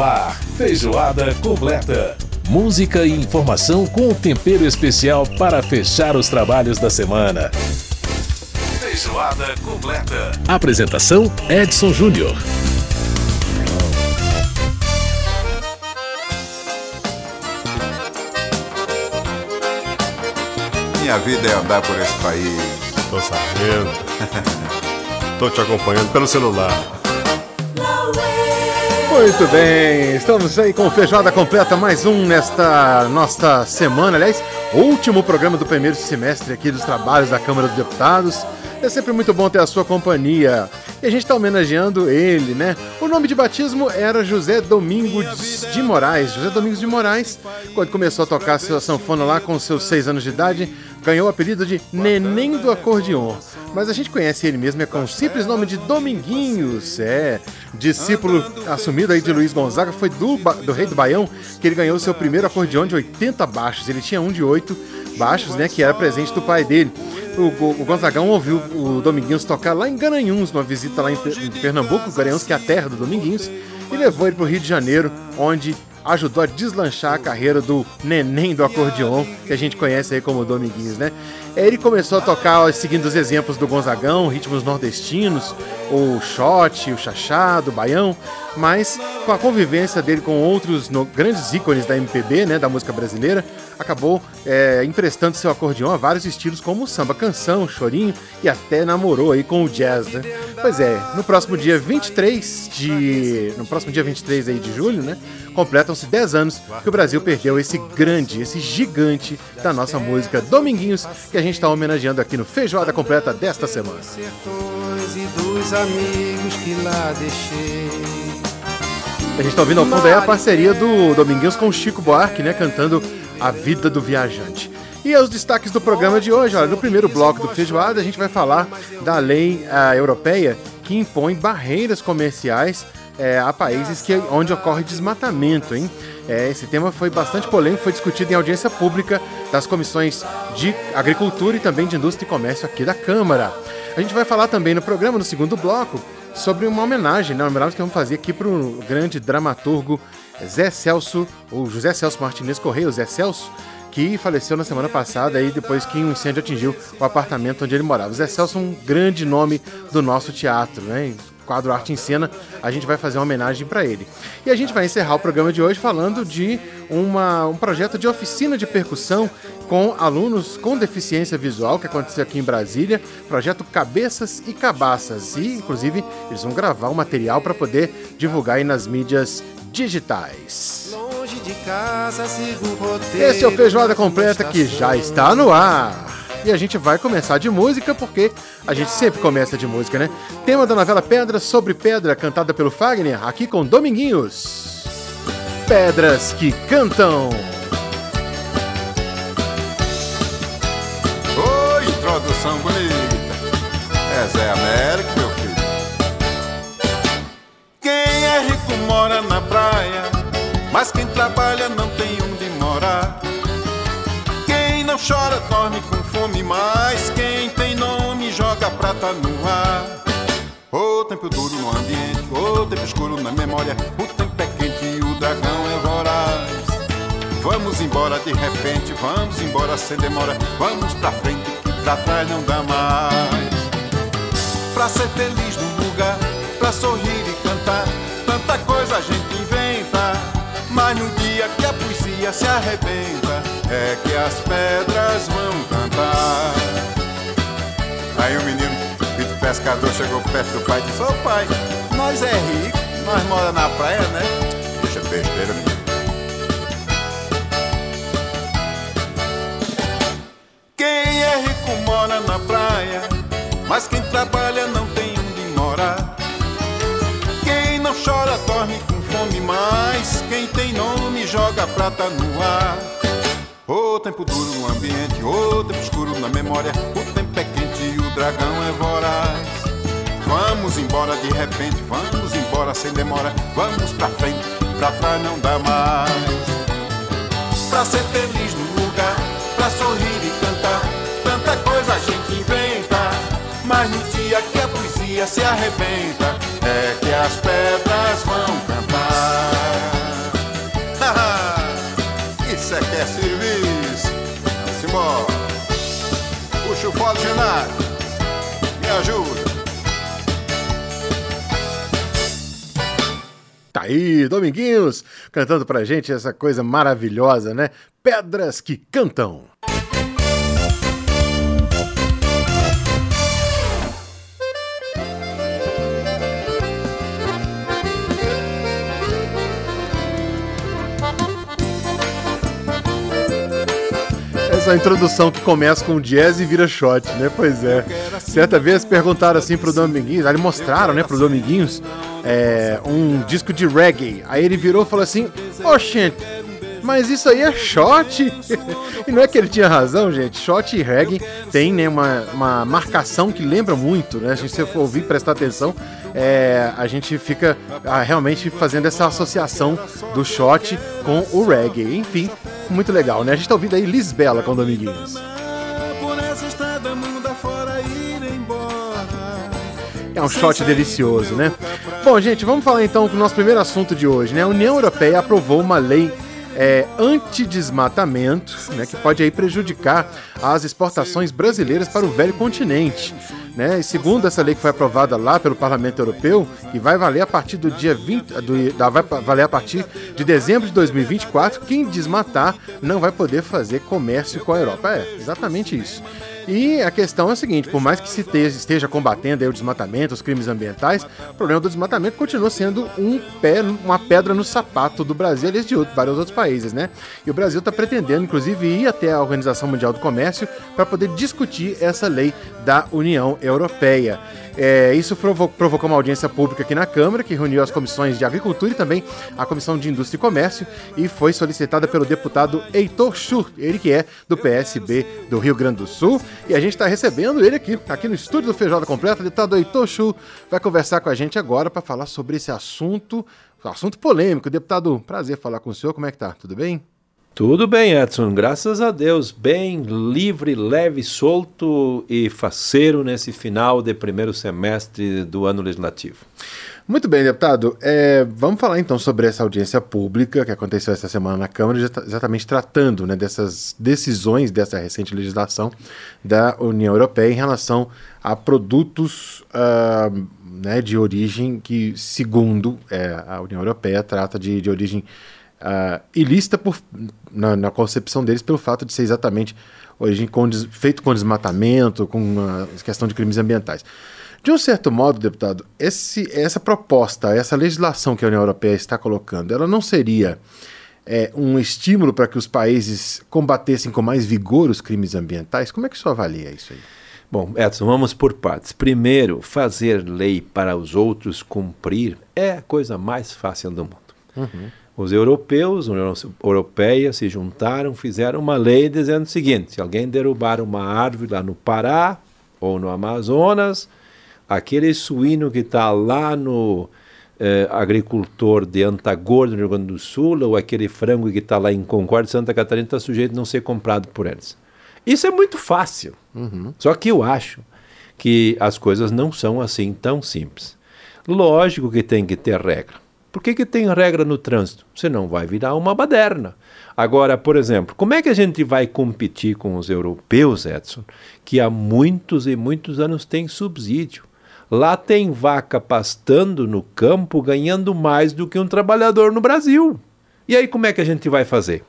no ar, feijoada completa. Música e informação com um tempero especial para fechar os trabalhos da semana. Feijoada completa. Apresentação Edson Júnior. Minha vida é andar por esse país. Tô sabendo. Tô te acompanhando pelo celular. Muito bem, estamos aí com feijoada completa, mais um nesta nossa semana, aliás, último programa do primeiro semestre aqui dos trabalhos da Câmara dos Deputados. É sempre muito bom ter a sua companhia. E a gente está homenageando ele, né? O nome de batismo era José Domingos de Moraes. José Domingos de Moraes, quando começou a tocar sua sanfona lá com seus seis anos de idade, ganhou o apelido de Neném do Acordeon. Mas a gente conhece ele mesmo é com o simples nome de Dominguinhos. É, discípulo assumido aí de Luiz Gonzaga, foi do, do Rei do Baião que ele ganhou seu primeiro acordeão de 80 baixos. Ele tinha um de 8 baixos, né, que era presente do pai dele. O, o, o Gonzagão ouviu o Dominguinhos tocar lá em Garanhuns, numa visita lá em, em Pernambuco, Garanhuns, que é a terra do Dominguinhos, e levou ele para o Rio de Janeiro, onde ajudou a deslanchar a carreira do neném do acordeon, que a gente conhece aí como Dominguinhos, né? Ele começou a tocar seguindo os exemplos do Gonzagão, ritmos nordestinos, o shot, o chachado, o baião, mas com a convivência dele com outros grandes ícones da MPB, né, da música brasileira, acabou é, emprestando seu acordeão a vários estilos como samba canção, chorinho e até namorou aí com o jazz, né? Pois é, no próximo dia 23 de no próximo dia 23 aí de julho, né, completam-se 10 anos que o Brasil perdeu esse grande, esse gigante da nossa música Dominguinhos, que a gente está homenageando aqui no Feijoada Completa desta semana. A gente está ouvindo ao fundo aí a parceria do Dominguinhos com o Chico Buarque, né, cantando A Vida do Viajante. E os destaques do programa de hoje, olha, no primeiro bloco do Feijoada a gente vai falar da lei uh, europeia que impõe barreiras comerciais é, a países que, onde ocorre desmatamento, hein? É, esse tema foi bastante polêmico, foi discutido em audiência pública das comissões de Agricultura e também de Indústria e Comércio aqui da Câmara. A gente vai falar também no programa, no segundo bloco, sobre uma homenagem, né? uma homenagem que vamos fazer aqui para o grande dramaturgo Zé Celso, ou José Celso Martinez Correia, Zé Celso, que faleceu na semana passada aí depois que um incêndio atingiu o apartamento onde ele morava. Zé Celso é um grande nome do nosso teatro, né? Quadro Arte em Cena, a gente vai fazer uma homenagem para ele. E a gente vai encerrar o programa de hoje falando de uma, um projeto de oficina de percussão com alunos com deficiência visual que aconteceu aqui em Brasília, projeto Cabeças e Cabaças. E, inclusive, eles vão gravar o material para poder divulgar aí nas mídias digitais. Casa, Esse é o Feijoada Completa que já está no ar. E a gente vai começar de música, porque a gente sempre começa de música, né? Tema da novela Pedra sobre Pedra, cantada pelo Fagner, aqui com Dominguinhos. Pedras que cantam. Oi, introdução bonita. É Zé Américo, meu filho. Quem é rico mora na praia, mas quem trabalha não tem onde morar. Quem não chora prata no ar. O tempo duro no ambiente, o tempo escuro na memória, o tempo é quente e o dragão é voraz. Vamos embora de repente, vamos embora sem demora, vamos pra frente que pra trás não dá mais. Pra ser feliz no lugar, pra sorrir e cantar, tanta coisa a gente inventa, mas no dia que a poesia se arrebenta, é que as pedras vão cantar. Aí o menino, pescador, chegou perto do pai e disse: Ô pai, nós é rico, nós mora na praia, né? Deixa besteira, menino. Quem é rico mora na praia, mas quem trabalha não tem onde morar. Quem não chora dorme com fome, mas quem tem nome joga prata no ar. O tempo duro no ambiente, o tempo escuro na memória. O tempo é quente e o dragão é voraz. Vamos embora de repente, vamos embora sem demora. Vamos pra frente, pra trás não dá mais. Pra ser feliz no lugar, pra sorrir e cantar. Tanta coisa a gente inventa. Mas no dia que a poesia se arrebenta, é que as pedras vão cantar. Isso é que é serviço. Vamos embora. Puxa o fole, Genaro. Me ajuda. Tá aí, Dominguinhos, cantando pra gente essa coisa maravilhosa, né? Pedras que cantam. Essa introdução que começa com jazz e vira shot, né? Pois é. Certa vez perguntaram assim pro Dominguinhos, aí mostraram, né, pro Dominguinhos é, um disco de reggae. Aí ele virou e falou assim: Oxente, mas isso aí é shot. e não é que ele tinha razão, gente. Shot e reggae tem né, uma, uma marcação que lembra muito, né? Se você for ouvir prestar atenção, é, a gente fica ah, realmente fazendo essa associação do shot com o reggae. Enfim, muito legal, né? A gente tá ouvindo aí Lisbela com Dominguinhos. É um shot delicioso, né? Bom, gente, vamos falar então do nosso primeiro assunto de hoje, né? A União Europeia aprovou uma lei é, antidesmatamento, né, que pode aí prejudicar as exportações brasileiras para o velho continente. Né? E segundo essa lei que foi aprovada lá pelo Parlamento Europeu, que vai valer a partir do dia 20, do, da, vai valer a partir de dezembro de 2024, quem desmatar não vai poder fazer comércio com a Europa. É, exatamente isso. E a questão é a seguinte: por mais que se esteja combatendo o desmatamento, os crimes ambientais, o problema do desmatamento continua sendo um pé, uma pedra no sapato do Brasil, aliás, de outro, vários outros países, né? E o Brasil está pretendendo, inclusive, ir até a Organização Mundial do Comércio para poder discutir essa lei da União Europeia. É, isso provocou uma audiência pública aqui na Câmara, que reuniu as comissões de Agricultura e também a Comissão de Indústria e Comércio, e foi solicitada pelo deputado Heitor Schur, ele que é do PSB do Rio Grande do Sul. E a gente está recebendo ele aqui, aqui no estúdio do Feijoada Completa. Deputado Heitor Schur vai conversar com a gente agora para falar sobre esse assunto, assunto polêmico. Deputado, prazer falar com o senhor. Como é que tá? Tudo bem? Tudo bem, Edson. Graças a Deus. Bem livre, leve, solto e faceiro nesse final de primeiro semestre do ano legislativo. Muito bem, deputado. É, vamos falar então sobre essa audiência pública que aconteceu essa semana na Câmara, exatamente tratando né, dessas decisões dessa recente legislação da União Europeia em relação a produtos uh, né, de origem que, segundo é, a União Europeia, trata de, de origem uh, ilícita por, na, na, concepção deles pelo fato de ser exatamente origem com, feito com desmatamento, com uma questão de crimes ambientais. De um certo modo, deputado, esse, essa proposta, essa legislação que a União Europeia está colocando, ela não seria é, um estímulo para que os países combatessem com mais vigor os crimes ambientais? Como é que o senhor avalia isso aí? Bom, Edson, vamos por partes. Primeiro, fazer lei para os outros cumprir é a coisa mais fácil do mundo. Uhum. Os europeus, a União Europeia, se juntaram, fizeram uma lei dizendo o seguinte: se alguém derrubar uma árvore lá no Pará ou no Amazonas, aquele suíno que está lá no eh, agricultor de Antagordo, no Rio Grande do Sul, ou aquele frango que está lá em Concórdia, Santa Catarina, está sujeito a não ser comprado por eles. Isso é muito fácil. Uhum. Só que eu acho que as coisas não são assim tão simples. Lógico que tem que ter regra. Por que, que tem regra no trânsito? Você não vai virar uma baderna. Agora, por exemplo, como é que a gente vai competir com os europeus, Edson, que há muitos e muitos anos têm subsídio? Lá tem vaca pastando no campo ganhando mais do que um trabalhador no Brasil. E aí como é que a gente vai fazer?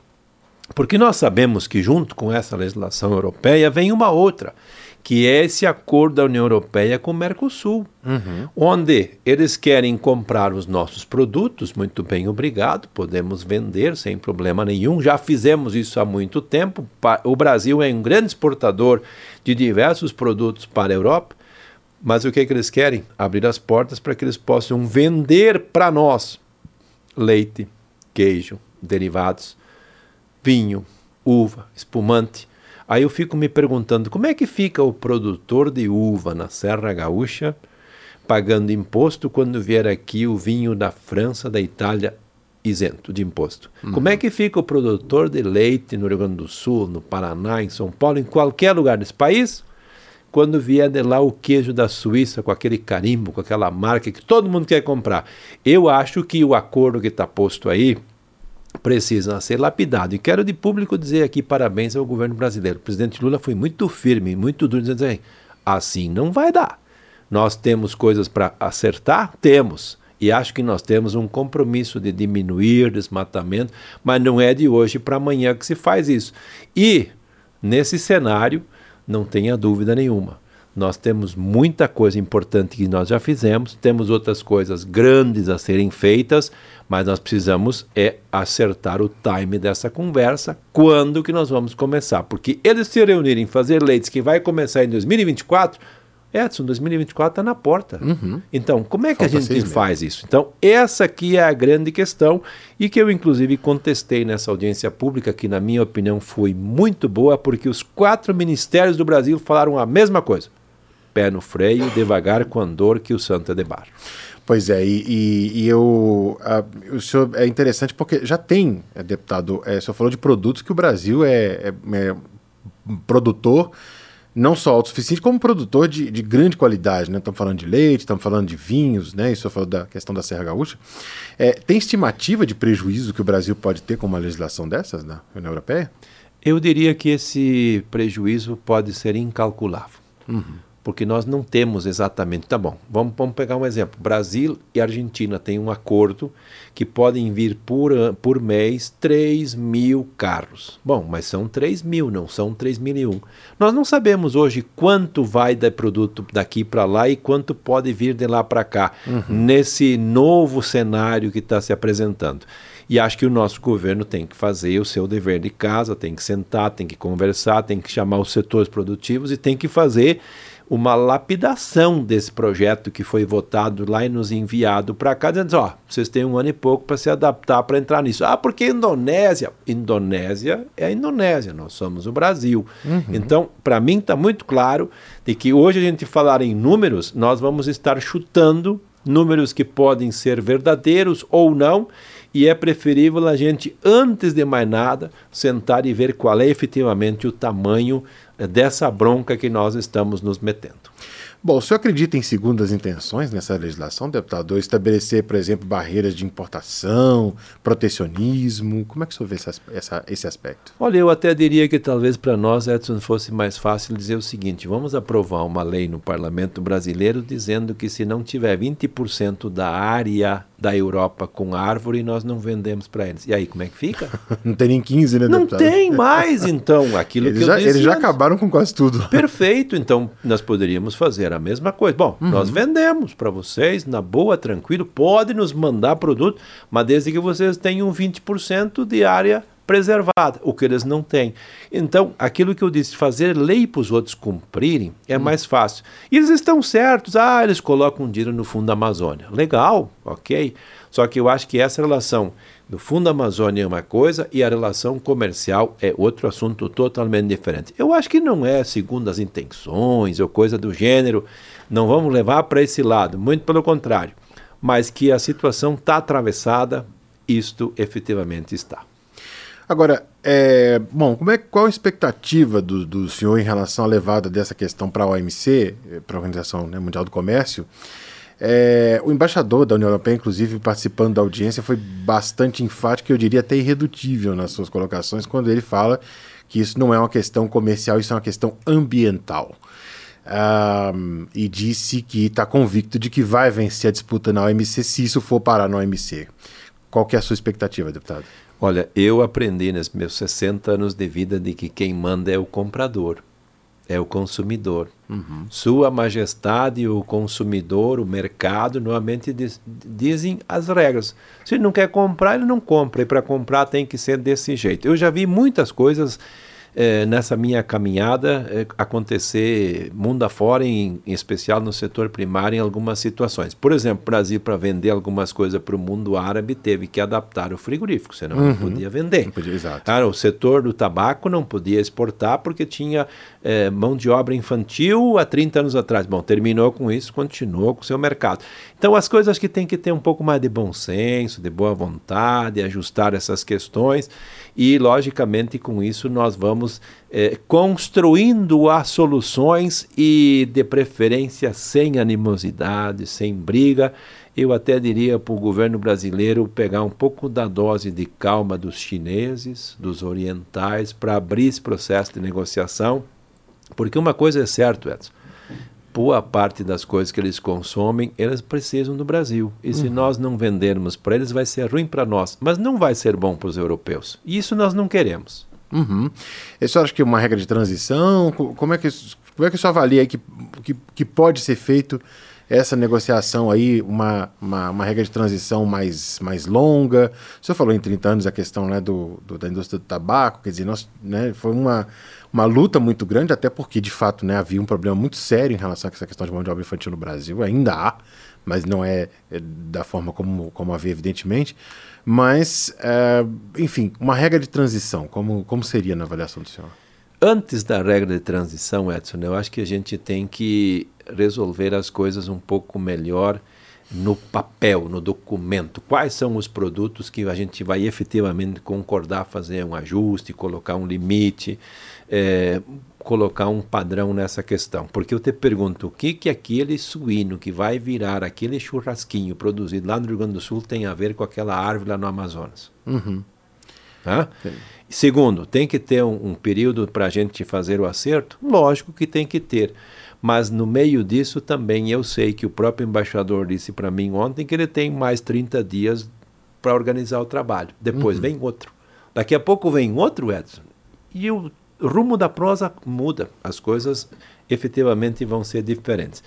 Porque nós sabemos que junto com essa legislação europeia vem uma outra, que é esse acordo da União Europeia com o Mercosul, uhum. onde eles querem comprar os nossos produtos, muito bem, obrigado, podemos vender sem problema nenhum, já fizemos isso há muito tempo. O Brasil é um grande exportador de diversos produtos para a Europa, mas o que, é que eles querem? Abrir as portas para que eles possam vender para nós leite, queijo, derivados, vinho, uva, espumante Aí eu fico me perguntando como é que fica o produtor de uva na Serra Gaúcha pagando imposto quando vier aqui o vinho da França, da Itália isento de imposto. Uhum. Como é que fica o produtor de leite no Rio Grande do Sul, no Paraná, em São Paulo, em qualquer lugar desse país, quando vier de lá o queijo da Suíça com aquele carimbo, com aquela marca que todo mundo quer comprar. Eu acho que o acordo que está posto aí precisa ser lapidado. E quero de público dizer aqui parabéns ao governo brasileiro. O presidente Lula foi muito firme, muito duro, dizendo assim, assim não vai dar. Nós temos coisas para acertar? Temos. E acho que nós temos um compromisso de diminuir desmatamento, mas não é de hoje para amanhã que se faz isso. E, nesse cenário, não tenha dúvida nenhuma. Nós temos muita coisa importante que nós já fizemos, temos outras coisas grandes a serem feitas, mas nós precisamos é acertar o time dessa conversa, quando que nós vamos começar, porque eles se reunirem, fazer leites que vai começar em 2024, Edson, 2024 está na porta. Uhum. Então, como é que Falta a gente faz isso? Então, essa aqui é a grande questão e que eu, inclusive, contestei nessa audiência pública, que, na minha opinião, foi muito boa, porque os quatro ministérios do Brasil falaram a mesma coisa. Pé no freio, devagar com andor, que o santo é de bar. Pois é, e, e, e eu, a, o senhor é interessante porque já tem, é, deputado, é, o senhor falou de produtos que o Brasil é, é, é produtor não só autossuficiente, como produtor de, de grande qualidade. Né? Estamos falando de leite, estamos falando de vinhos, né? isso eu falo da questão da Serra Gaúcha. É, tem estimativa de prejuízo que o Brasil pode ter com uma legislação dessas na União Europeia? Eu diria que esse prejuízo pode ser incalculável. Uhum porque nós não temos exatamente. Tá bom, vamos, vamos pegar um exemplo. Brasil e Argentina têm um acordo que podem vir por, por mês 3 mil carros. Bom, mas são 3 mil, não são 3 mil e um. Nós não sabemos hoje quanto vai de produto daqui para lá e quanto pode vir de lá para cá, uhum. nesse novo cenário que está se apresentando. E acho que o nosso governo tem que fazer o seu dever de casa, tem que sentar, tem que conversar, tem que chamar os setores produtivos e tem que fazer uma lapidação desse projeto que foi votado lá e nos enviado para cá, dizendo: ó, vocês têm um ano e pouco para se adaptar para entrar nisso. Ah, porque Indonésia. Indonésia é a Indonésia, nós somos o Brasil. Uhum. Então, para mim está muito claro de que hoje a gente falar em números, nós vamos estar chutando números que podem ser verdadeiros ou não. E é preferível a gente, antes de mais nada, sentar e ver qual é efetivamente o tamanho dessa bronca que nós estamos nos metendo. Bom, o senhor acredita em segundas intenções nessa legislação, deputado? Estabelecer, por exemplo, barreiras de importação, protecionismo? Como é que o senhor vê essa, essa, esse aspecto? Olha, eu até diria que talvez para nós, Edson, fosse mais fácil dizer o seguinte: vamos aprovar uma lei no parlamento brasileiro dizendo que se não tiver 20% da área da Europa com árvore, nós não vendemos para eles. E aí, como é que fica? não tem nem 15, né, Não deputado? tem mais, então, aquilo eles que já, Eles já acabaram com quase tudo. Perfeito, então nós poderíamos fazer a mesma coisa. Bom, uhum. nós vendemos para vocês, na boa, tranquilo, pode nos mandar produto, mas desde que vocês tenham 20% de área preservada, o que eles não têm. Então, aquilo que eu disse, fazer lei para os outros cumprirem é hum. mais fácil. E eles estão certos, ah, eles colocam dinheiro no Fundo da Amazônia. Legal, ok. Só que eu acho que essa relação do Fundo da Amazônia é uma coisa e a relação comercial é outro assunto totalmente diferente. Eu acho que não é segundo as intenções ou coisa do gênero, não vamos levar para esse lado, muito pelo contrário. Mas que a situação está atravessada, isto efetivamente está. Agora, é, bom, como é, qual a expectativa do, do senhor em relação à levada dessa questão para a OMC, para a Organização né, Mundial do Comércio? É, o embaixador da União Europeia, inclusive, participando da audiência, foi bastante enfático, eu diria até irredutível nas suas colocações, quando ele fala que isso não é uma questão comercial, isso é uma questão ambiental. Um, e disse que está convicto de que vai vencer a disputa na OMC se isso for parar na OMC. Qual que é a sua expectativa, deputado? Olha, eu aprendi nos meus 60 anos de vida de que quem manda é o comprador, é o consumidor. Uhum. Sua Majestade, o consumidor, o mercado, normalmente diz, dizem as regras. Se ele não quer comprar, ele não compra. E para comprar tem que ser desse jeito. Eu já vi muitas coisas é, nessa minha caminhada é, acontecer mundo afora, em, em especial no setor primário, em algumas situações. Por exemplo, o Brasil, para vender algumas coisas para o mundo árabe, teve que adaptar o frigorífico, senão uhum. não podia vender. Não podia, exato. Ah, o setor do tabaco não podia exportar porque tinha é, mão de obra infantil há 30 anos atrás. Bom, terminou com isso, continuou com o seu mercado. Então, as coisas que tem que ter um pouco mais de bom senso, de boa vontade, ajustar essas questões e, logicamente, com isso nós vamos é, construindo as soluções e, de preferência, sem animosidade, sem briga. Eu até diria para o governo brasileiro pegar um pouco da dose de calma dos chineses, dos orientais, para abrir esse processo de negociação. Porque uma coisa é certa, Edson boa parte das coisas que eles consomem, eles precisam do Brasil. E se uhum. nós não vendermos para eles, vai ser ruim para nós, mas não vai ser bom para os europeus. E isso nós não queremos. Uhum. Isso acha que é uma regra de transição? Como é que, como é que você avalia que, que, que pode ser feito essa negociação aí, uma, uma, uma, regra de transição mais, mais longa? O senhor falou em 30 anos a questão né, do, do da indústria do tabaco, quer dizer, nós, né, foi uma uma luta muito grande, até porque, de fato, né, havia um problema muito sério em relação a essa questão de mão de obra infantil no Brasil, ainda há, mas não é, é da forma como, como havia, evidentemente. Mas, é, enfim, uma regra de transição, como, como seria na avaliação do senhor? Antes da regra de transição, Edson, eu acho que a gente tem que resolver as coisas um pouco melhor no papel, no documento. Quais são os produtos que a gente vai efetivamente concordar fazer um ajuste, colocar um limite é, colocar um padrão nessa questão. Porque eu te pergunto, o que que aquele suíno que vai virar aquele churrasquinho produzido lá no Rio Grande do Sul tem a ver com aquela árvore lá no Amazonas? Uhum. Segundo, tem que ter um, um período para a gente fazer o acerto? Lógico que tem que ter. Mas no meio disso também eu sei que o próprio embaixador disse para mim ontem que ele tem mais 30 dias para organizar o trabalho. Depois uhum. vem outro. Daqui a pouco vem outro, Edson. E o rumo da prosa muda, as coisas efetivamente vão ser diferentes.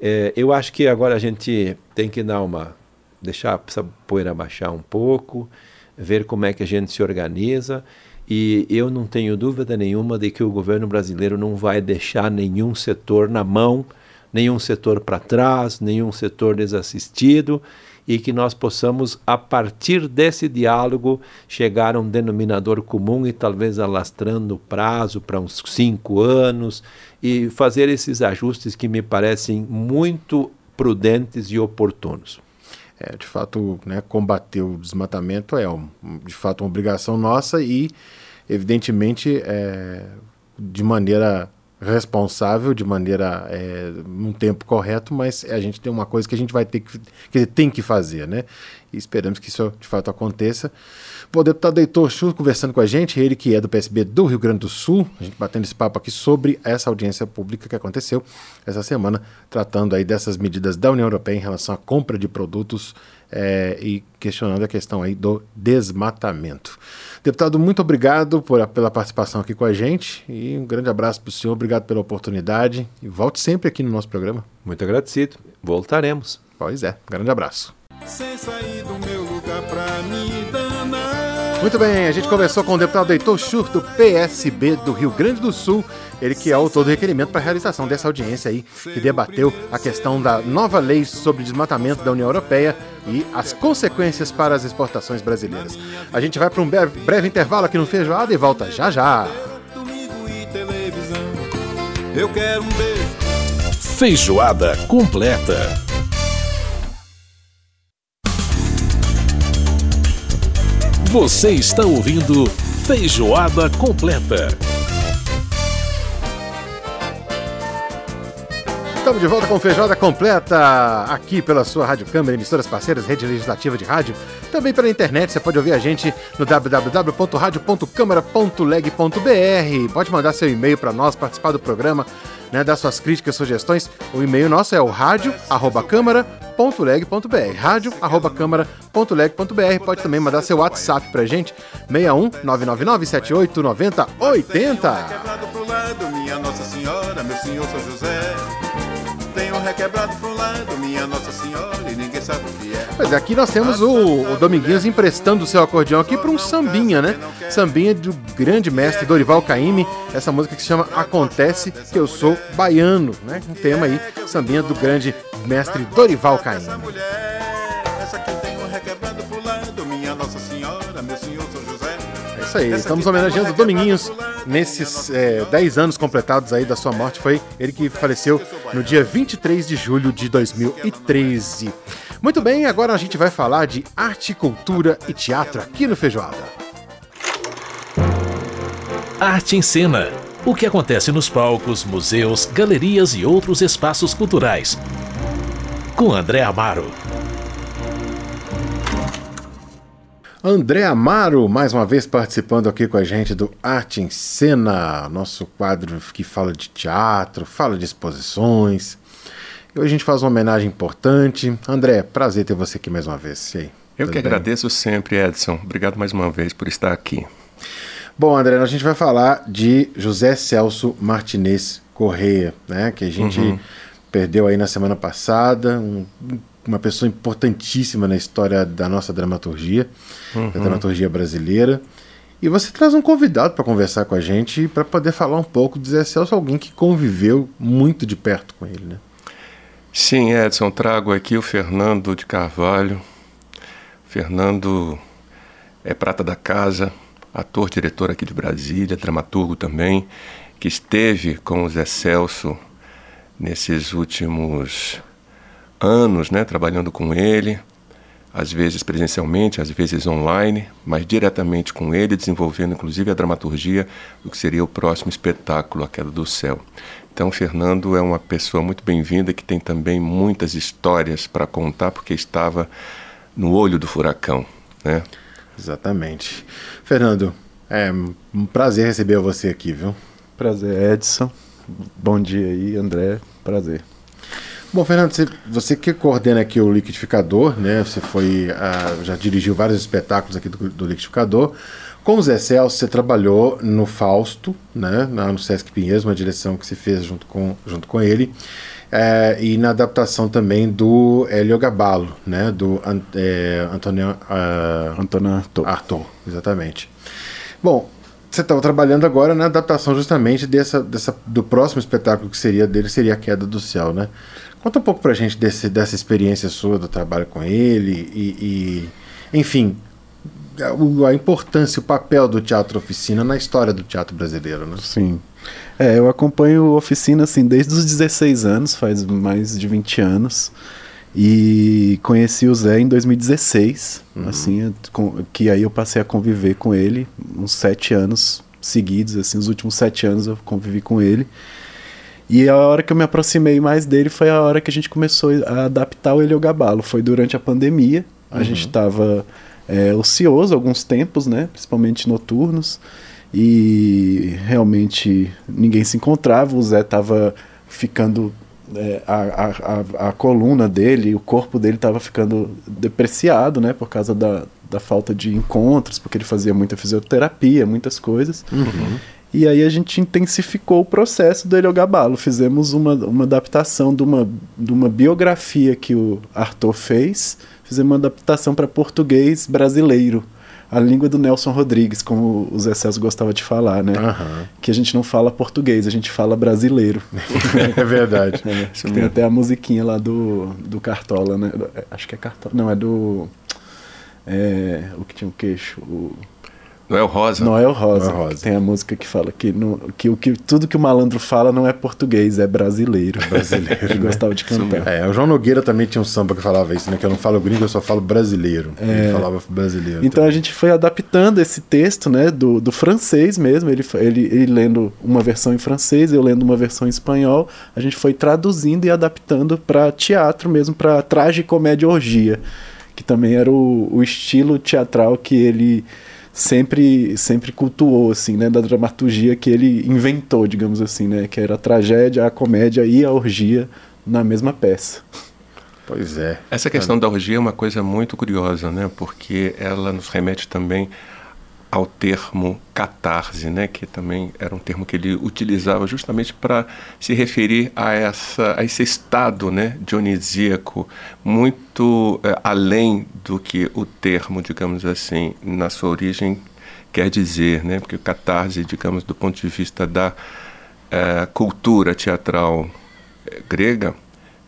É, eu acho que agora a gente tem que dar uma deixar essa poeira baixar um pouco, ver como é que a gente se organiza. E eu não tenho dúvida nenhuma de que o governo brasileiro não vai deixar nenhum setor na mão, nenhum setor para trás, nenhum setor desassistido e que nós possamos, a partir desse diálogo, chegar a um denominador comum e talvez alastrando o prazo para uns cinco anos e fazer esses ajustes que me parecem muito prudentes e oportunos. É, de fato, né, combater o desmatamento é um, de fato uma obrigação nossa e, evidentemente, é, de maneira responsável de maneira é, num tempo correto, mas a gente tem uma coisa que a gente vai ter que, que tem que fazer, né? E esperamos que isso de fato aconteça. O deputado Heitor Chu conversando com a gente, ele que é do PSB do Rio Grande do Sul, a gente batendo esse papo aqui sobre essa audiência pública que aconteceu essa semana, tratando aí dessas medidas da União Europeia em relação à compra de produtos é, e questionando a questão aí do desmatamento. Deputado, muito obrigado por, pela participação aqui com a gente e um grande abraço para o senhor, obrigado pela oportunidade e volte sempre aqui no nosso programa. Muito agradecido, voltaremos. Pois é, grande abraço. Muito bem, a gente conversou com o deputado Heitor Schur, do PSB do Rio Grande do Sul, ele que é autor do requerimento para a realização dessa audiência aí, que debateu a questão da nova lei sobre desmatamento da União Europeia e as consequências para as exportações brasileiras. A gente vai para um breve, breve intervalo aqui no Feijoada e volta já já. Eu quero um beijo. Feijoada completa. Você está ouvindo Feijoada Completa. Estamos de volta com Feijoada Completa, aqui pela sua Rádio Câmara, emissoras parceiras, rede legislativa de rádio. Também pela internet, você pode ouvir a gente no www.radio.câmara.leg.br. Pode mandar seu e-mail para nós, participar do programa, né, dar suas críticas, sugestões. O e-mail nosso é o rádio.câmara.leg.br. Rádio.câmara.leg.br. Pode também mandar seu WhatsApp pra gente, 61 999 78 90 80. Minha Nossa Senhora, meu Senhor São José requebrado pro lado, minha Nossa Pois é, aqui nós temos o, o Dominguinhos emprestando o seu acordeão aqui para um sambinha, né? Sambinha do grande mestre Dorival Caymmi, essa música que se chama Acontece que eu sou baiano, né? Um tema aí, sambinha do grande mestre Dorival Caymmi. É isso aí, estamos homenageando o Dominguinhos nesses é, 10 anos completados aí da sua morte. Foi ele que faleceu no dia 23 de julho de 2013. Muito bem, agora a gente vai falar de arte, cultura e teatro aqui no Feijoada. Arte em Cena. O que acontece nos palcos, museus, galerias e outros espaços culturais. Com André Amaro. André Amaro, mais uma vez participando aqui com a gente do Arte em Cena, nosso quadro que fala de teatro, fala de exposições. E hoje a gente faz uma homenagem importante. André, prazer ter você aqui mais uma vez. E aí, Eu que bem? agradeço sempre, Edson. Obrigado mais uma vez por estar aqui. Bom, André, a gente vai falar de José Celso Martinez Correia, né? Que a gente Uhum. perdeu aí na semana passada, um- uma pessoa importantíssima na história da nossa dramaturgia, Uhum. da dramaturgia brasileira. E você traz um convidado para conversar com a gente para poder falar um pouco de José Celso, alguém que conviveu muito de perto com ele, né? Sim, Edson, trago aqui o Fernando de Carvalho. Fernando é prata da casa, ator, diretor aqui de Brasília, dramaturgo também, que esteve com o Zé Celso nesses últimos anos, né, trabalhando com ele, às vezes presencialmente, às vezes online, mas diretamente com ele, desenvolvendo inclusive a dramaturgia do que seria o próximo espetáculo, A Queda do Céu. Então, Fernando é uma pessoa muito bem-vinda que tem também muitas histórias para contar, porque estava no olho do furacão, né? Exatamente. Fernando, é um prazer receber você aqui, viu? Prazer, Edson. Bom dia aí, André. Prazer. Bom, Fernando, você, você que coordena aqui o liquidificador, né? Você foi, ah, já dirigiu vários espetáculos aqui do, do liquidificador. Com o Zé Celso, você trabalhou no Fausto, né? No Sesc Pinheiros, uma direção que se fez junto com, junto com ele. É, e na adaptação também do Hélio Gabalo, né? Do é, Antônio ah, Antônio Arthur. Arthur, exatamente. Bom, você estava trabalhando agora na adaptação justamente dessa, dessa, do próximo espetáculo que seria dele, seria A Queda do Céu, né? Conta um pouco pra gente desse, dessa experiência sua do trabalho com ele e, e enfim, a, importância, o papel do teatro oficina na história do teatro brasileiro, né? Sim. É, eu acompanho Oficina assim desde os 16 anos, faz mais de 20 anos. E conheci o Zé em 2016, assim, com- que aí eu passei a conviver com ele uns sete anos seguidos, assim, os últimos sete anos eu convivi com ele. E a hora que eu me aproximei mais dele foi a hora que a gente começou a adaptar o Helio Gabalo. Foi durante a pandemia. A gente estava ocioso alguns tempos, né? Principalmente noturnos. E realmente ninguém se encontrava. O Zé estava ficando. é, a, a, a, coluna dele, o corpo dele estava ficando depreciado, né? Por causa da, da falta de encontros, porque ele fazia muita fisioterapia, muitas coisas. E aí a gente intensificou o processo do Heliogabalo. Fizemos uma, uma adaptação de uma, de uma biografia que o Arthur fez. Fizemos uma adaptação para português brasileiro. A língua do Nelson Rodrigues, como o Zé Celso gostava de falar, né? Aham. Que a gente não fala português, a gente fala brasileiro. É verdade. É, tem até a musiquinha lá do, do Cartola, né? Acho que é Cartola. Não, é do. É, o que tinha um queixo. O, Noel Rosa. Noel Rosa, Noel Rosa. tem a música que fala que, no, que, o que tudo que o malandro fala não é português, é brasileiro. Brasileiro, Ele né? gostava de cantar. É, o João Nogueira também tinha um samba que falava isso, né? Que eu não falo gringo, eu só falo brasileiro. Ele falava brasileiro. Então a gente foi adaptando esse texto, né, do, do francês mesmo, ele, ele, ele lendo uma versão em francês, eu lendo uma versão em espanhol, a gente foi traduzindo e adaptando para teatro mesmo, para tragicomédia orgia, que também era o, o estilo teatral que ele sempre sempre cultuou assim, né, da dramaturgia que ele inventou, digamos assim, né, que era a tragédia, a comédia e a orgia na mesma peça. Pois é. Essa questão da orgia é uma coisa muito curiosa, né? Porque ela nos remete também ao termo catarse, né? Que também era um termo que ele utilizava justamente para se referir a essa a esse estado, né? Dionisíaco, muito eh, além do que o termo, digamos assim, na sua origem quer dizer, né? Porque o catarse, digamos, do ponto de vista da eh, cultura teatral eh, grega,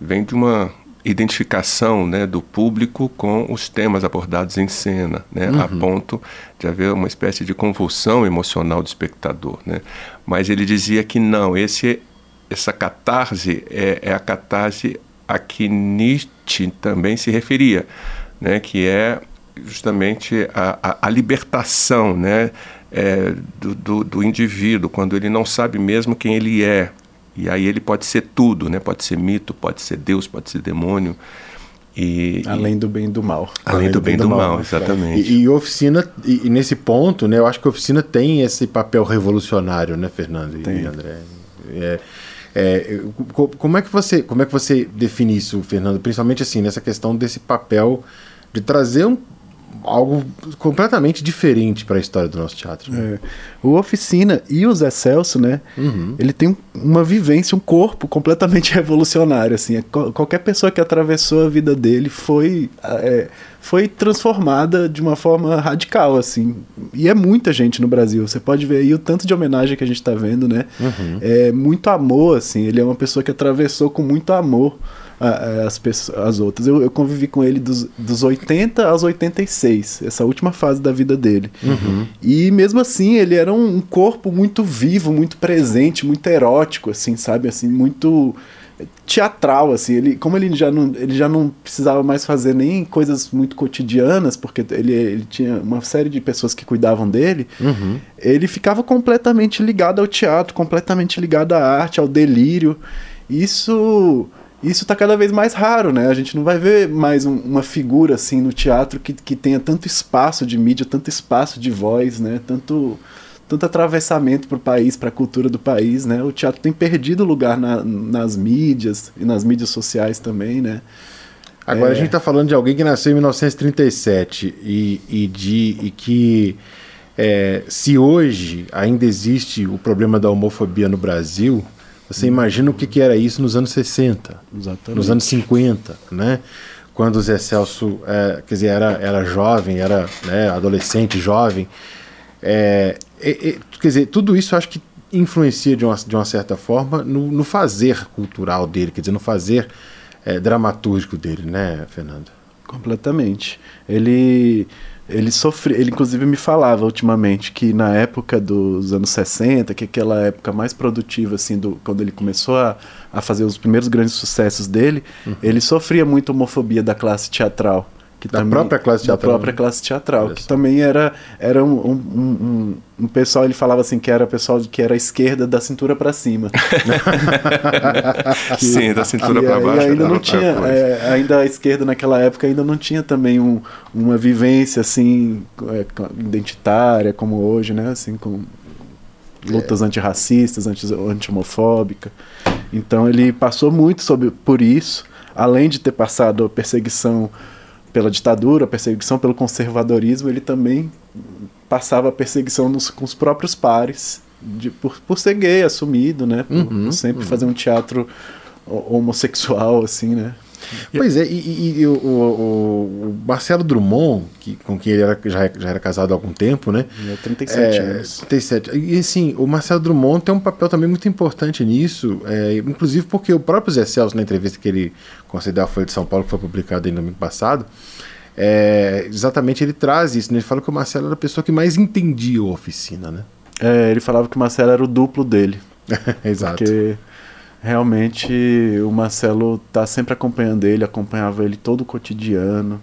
vem de uma identificação né, do público com os temas abordados em cena, né, a ponto de haver uma espécie de convulsão emocional do espectador. Né. Mas ele dizia que não, esse, essa catarse é, é a catarse a que Nietzsche também se referia, né, que é justamente a, a, a libertação né, é, do, do, do, indivíduo, quando ele não sabe mesmo quem ele é. E aí ele pode ser tudo, né? pode ser mito, pode ser Deus, pode ser demônio. E, além do bem e do mal. Além, além do, do, bem e do, do mal, mal, exatamente. E, e oficina, e, e, nesse ponto, né, eu acho que a oficina tem esse papel revolucionário, né, Fernando tem. e André? É, é, como, é que você, como é que você define isso, Fernando? Principalmente assim, nessa questão desse papel de trazer um, algo completamente diferente para a história do nosso teatro. Né? É. O Oficina e o Zé Celso, né? Uhum. Ele tem uma vivência, um corpo completamente revolucionário. Assim, é, qualquer pessoa que atravessou a vida dele foi é, foi transformada de uma forma radical, assim. E é muita gente no Brasil. Você pode ver aí o tanto de homenagem que a gente está vendo, né? Uhum. É muito amor, assim. Ele é uma pessoa que atravessou com muito amor as, pessoas, as outras. Eu, eu, convivi com ele dos, dos 80 aos 86, essa última fase da vida dele. Uhum. E mesmo assim, ele era um, um, corpo muito vivo, muito presente, muito erótico, assim, sabe? Assim, muito teatral, assim. Ele, como ele já, não, ele já não precisava mais fazer nem coisas muito cotidianas, porque ele, ele tinha uma série de pessoas que cuidavam dele, uhum. ele ficava completamente ligado ao teatro, completamente ligado à arte, ao delírio. Isso isso está cada vez mais raro, né? A gente não vai ver mais um, uma figura assim no teatro que, que tenha tanto espaço de mídia, tanto espaço de voz, né? Tanto, tanto atravessamento para o país, para a cultura do país, né? O teatro tem perdido lugar na, nas mídias e nas mídias sociais também, né? Agora é... a gente está falando de alguém que nasceu em 1937 e, e, de, e que é, se hoje ainda existe o problema da homofobia no Brasil, você imagina o que, que era isso nos anos 60, Exatamente. nos anos 50, né? Quando o Zé Celso, é, quer dizer, era, era jovem, era né, adolescente, jovem. É, é, quer dizer, tudo isso acho que influencia de uma, de uma certa forma no, no fazer cultural dele, quer dizer, no fazer é, dramatúrgico dele, né, Fernando? Completamente. Ele ele sofre, ele inclusive me falava ultimamente que na época dos anos 60, que é aquela época mais produtiva assim do quando ele começou a, a fazer os primeiros grandes sucessos dele, uhum. ele sofria muito homofobia da classe teatral que da também, própria classe teatral. Da própria classe teatral, que também era, era um, um, um, um, pessoal, ele falava assim, que era pessoal que era esquerda da cintura para cima. que, Sim, da cintura para baixo. E ainda não tinha, é, ainda a esquerda naquela época ainda não tinha também um, uma vivência assim, é, identitária como hoje, né? Assim, com lutas é. antirracistas, anti-homofóbicas. Então ele passou muito sobre, por isso, além de ter passado a perseguição pela ditadura, perseguição pelo conservadorismo, ele também passava a perseguição nos, com os próprios pares, de, por, por ser gay, assumido, né? Por, uhum, por sempre uhum. fazer um teatro homossexual, assim, né? Pois é, e, e, e o, o, o, Marcelo Drummond, que, com quem ele era, já, já era casado há algum tempo, né? É, 37 é, anos. 37. E assim, o Marcelo Drummond tem um papel também muito importante nisso, é, inclusive porque o próprio Zé Celso, na entrevista que ele concedeu à Folha de São Paulo, que foi publicada no domingo passado, é, exatamente ele traz isso, né? Ele fala que o Marcelo era a pessoa que mais entendia a oficina, né? É, ele falava que o Marcelo era o duplo dele. Exato. Porque realmente o Marcelo tá sempre acompanhando ele, acompanhava ele todo o cotidiano.